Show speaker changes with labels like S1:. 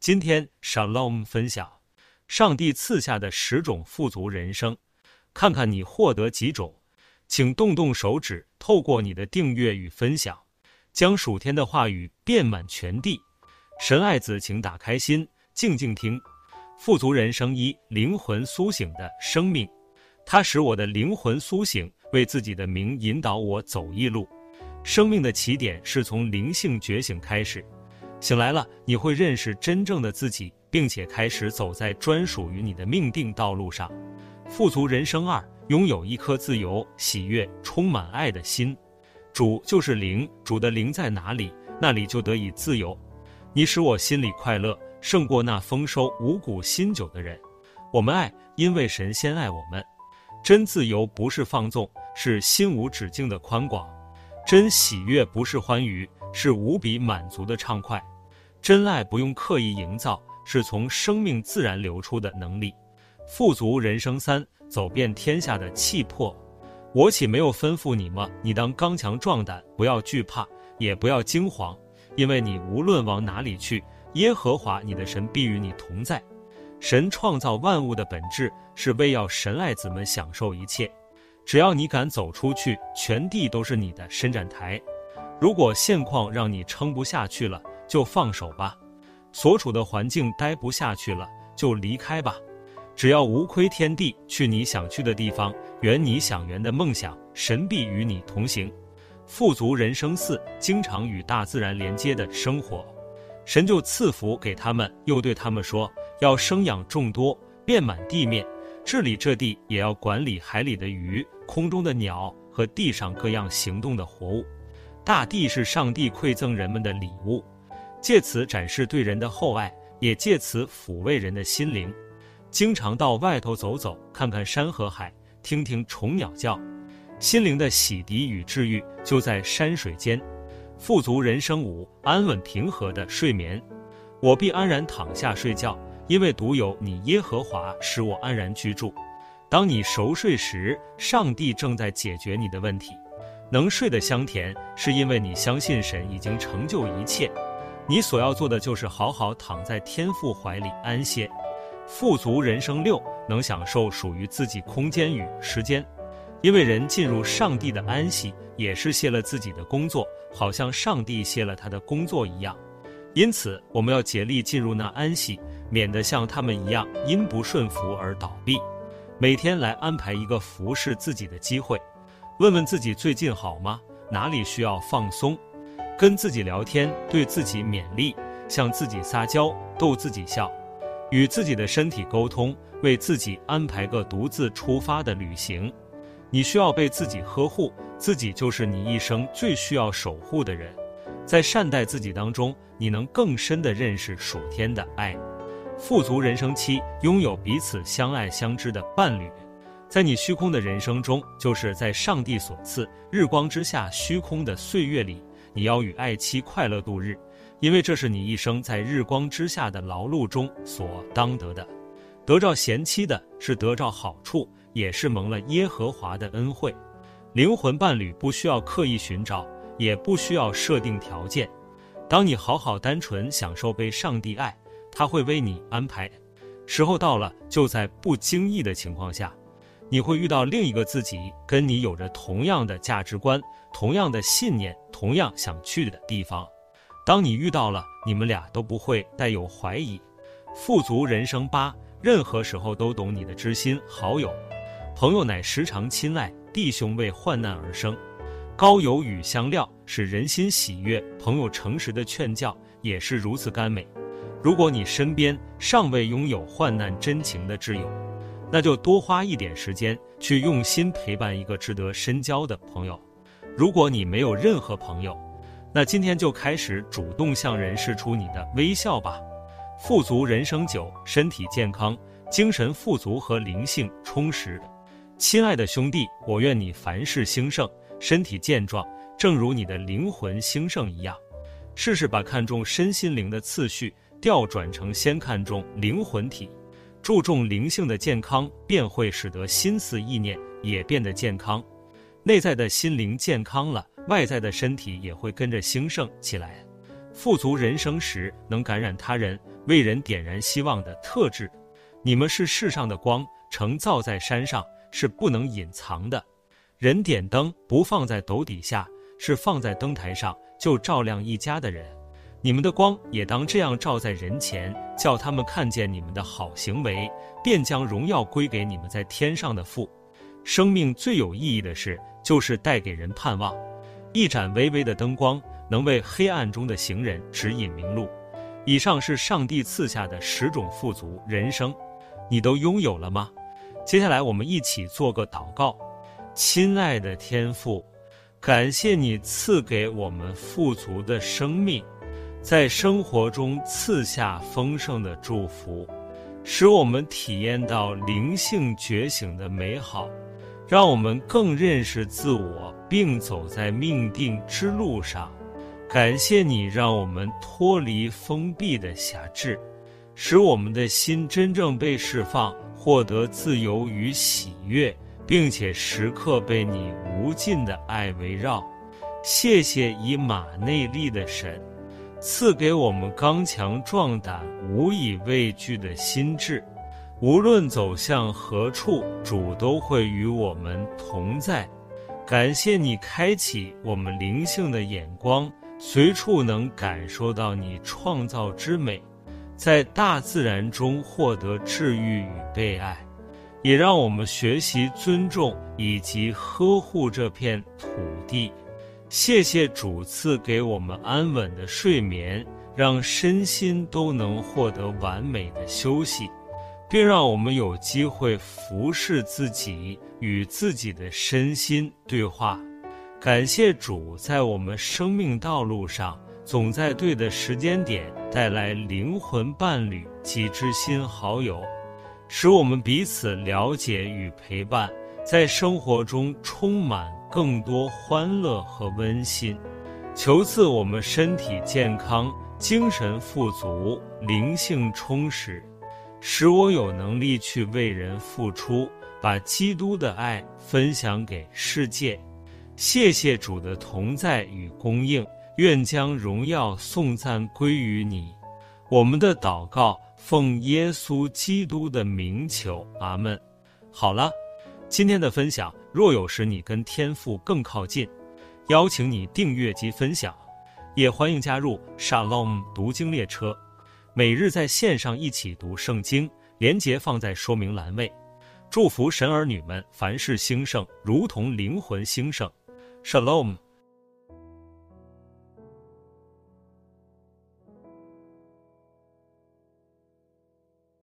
S1: 今天 Shalom 分享上帝赐下的十种富足人生，看看你获得几种，请动动手指，透过你的订阅与分享，将属天的话语遍满全地。神爱子，请打开心，静静听。富足人生一，灵魂苏醒的生命，它使我的灵魂苏醒，为自己的名引导我走一路。生命的起点是从灵性觉醒开始。醒来了，你会认识真正的自己，并且开始走在专属于你的命定道路上。富足人生二，拥有一颗自由、喜悦、充满爱的心。主就是灵，主的灵在哪里，那里就得以自由。你使我心里快乐，胜过那丰收五谷新酒的人。我们爱，因为神先爱我们。真自由不是放纵，是心无止境的宽广。真喜悦不是欢愉，是无比满足的畅快。真爱不用刻意营造，是从生命自然流出的能力。富足人生三，走遍天下的气魄。我岂没有吩咐你吗？你当刚强壮胆，不要惧怕，也不要惊慌，因为你无论往哪里去，耶和华你的神必与你同在。神创造万物的本质是为要神爱子们享受一切。只要你敢走出去，全地都是你的伸展台。如果现况让你撑不下去了，就放手吧；所处的环境待不下去了，就离开吧。只要无亏天地，去你想去的地方，圆你想圆的梦想，神必与你同行。富足人生四，经常与大自然连接的生活，神就赐福给他们，又对他们说：要生养众多，遍满地面。治理这地，也要管理海里的鱼、空中的鸟和地上各样行动的活物。大地是上帝馈赠人们的礼物，借此展示对人的厚爱，也借此抚慰人的心灵。经常到外头走走，看看山和海，听听虫鸟叫，心灵的洗涤与治愈就在山水间。富足人生五，安稳平和的睡眠，我必安然躺下睡觉。因为独有你耶和华使我安然居住。当你熟睡时，上帝正在解决你的问题。能睡得香甜，是因为你相信神已经成就一切。你所要做的就是好好躺在天父怀里安歇。富足人生六，能享受属于自己空间与时间。因为人进入上帝的安息，也是歇了自己的工作，好像上帝歇了他的工作一样。因此，我们要竭力进入那安息。免得像他们一样因不顺服而倒闭。每天来安排一个服侍自己的机会，问问自己最近好吗？哪里需要放松？跟自己聊天，对自己勉励，向自己撒娇，逗自己笑，与自己的身体沟通，为自己安排个独自出发的旅行。你需要被自己呵护，自己就是你一生最需要守护的人。在善待自己当中，你能更深地认识属天的爱。富足人生期，拥有彼此相爱相知的伴侣，在你虚空的人生中，就是在上帝所赐日光之下虚空的岁月里，你要与爱妻快乐度日，因为这是你一生在日光之下的劳碌中所当得的。得着贤妻的是得着好处，也是蒙了耶和华的恩惠。灵魂伴侣不需要刻意寻找，也不需要设定条件。当你好好单纯享受被上帝爱。他会为你安排，时候到了，就在不经意的情况下，你会遇到另一个自己，跟你有着同样的价值观、同样的信念、同样想去的地方。当你遇到了，你们俩都不会带有怀疑。富足人生八，任何时候都懂你的知心好友，朋友乃时常亲爱，弟兄为患难而生。高油与香料使人心喜悦，朋友诚实的劝教也是如此甘美。如果你身边尚未拥有患难真情的挚友，那就多花一点时间去用心陪伴一个值得深交的朋友。如果你没有任何朋友，那今天就开始主动向人示出你的微笑吧。富足人生九，身体健康，精神富足和灵性充实。亲爱的兄弟，我愿你凡事兴盛，身体健壮，正如你的灵魂兴盛一样。试试把看重身心灵的次序。调转成先看重灵魂体，注重灵性的健康，便会使得心思意念也变得健康。内在的心灵健康了，外在的身体也会跟着兴盛起来。富足人生时能感染他人、为人点燃希望的特质。你们是世上的光，成造在山上，是不能隐藏的。人点灯不放在斗底下，是放在灯台上，就照亮一家的人。你们的光也当这样照在人前，叫他们看见你们的好行为，便将荣耀归给你们在天上的父。生命最有意义的事，就是带给人盼望。一盏微微的灯光，能为黑暗中的行人指引明路。以上是上帝赐下的十种富足人生，你都拥有了吗？接下来我们一起做个祷告。亲爱的天父，感谢你赐给我们富足的生命。在生活中赐下丰盛的祝福，使我们体验到灵性觉醒的美好，让我们更认识自我，并走在命定之路上。感谢你，让我们脱离封闭的辖制，使我们的心真正被释放，获得自由与喜悦，并且时刻被你无尽的爱围绕。谢谢以马内利的神。赐给我们刚强壮胆、无以畏惧的心智，无论走向何处，主都会与我们同在。感谢你开启我们灵性的眼光，随处能感受到你创造之美，在大自然中获得治愈与被爱，也让我们学习尊重以及呵护这片土地。谢谢主赐给我们安稳的睡眠，让身心都能获得完美的休息，并让我们有机会服侍自己，与自己的身心对话。感谢主在我们生命道路上，总在对的时间点带来灵魂伴侣及知心好友，使我们彼此了解与陪伴，在生活中充满。更多欢乐和温馨，求赐我们身体健康、精神富足、灵性充实，使我有能力去为人付出，把基督的爱分享给世界。谢谢主的同在与供应，愿将荣耀颂赞归于你。我们的祷告奉耶稣基督的名求，阿门。好了。今天的分享若有时你跟天赋更靠近，邀请你订阅及分享，也欢迎加入 Shalom 读经列车，每日在线上一起读圣经，连结放在说明栏位。祝福神儿女们凡事兴盛，如同灵魂兴盛。Shalom。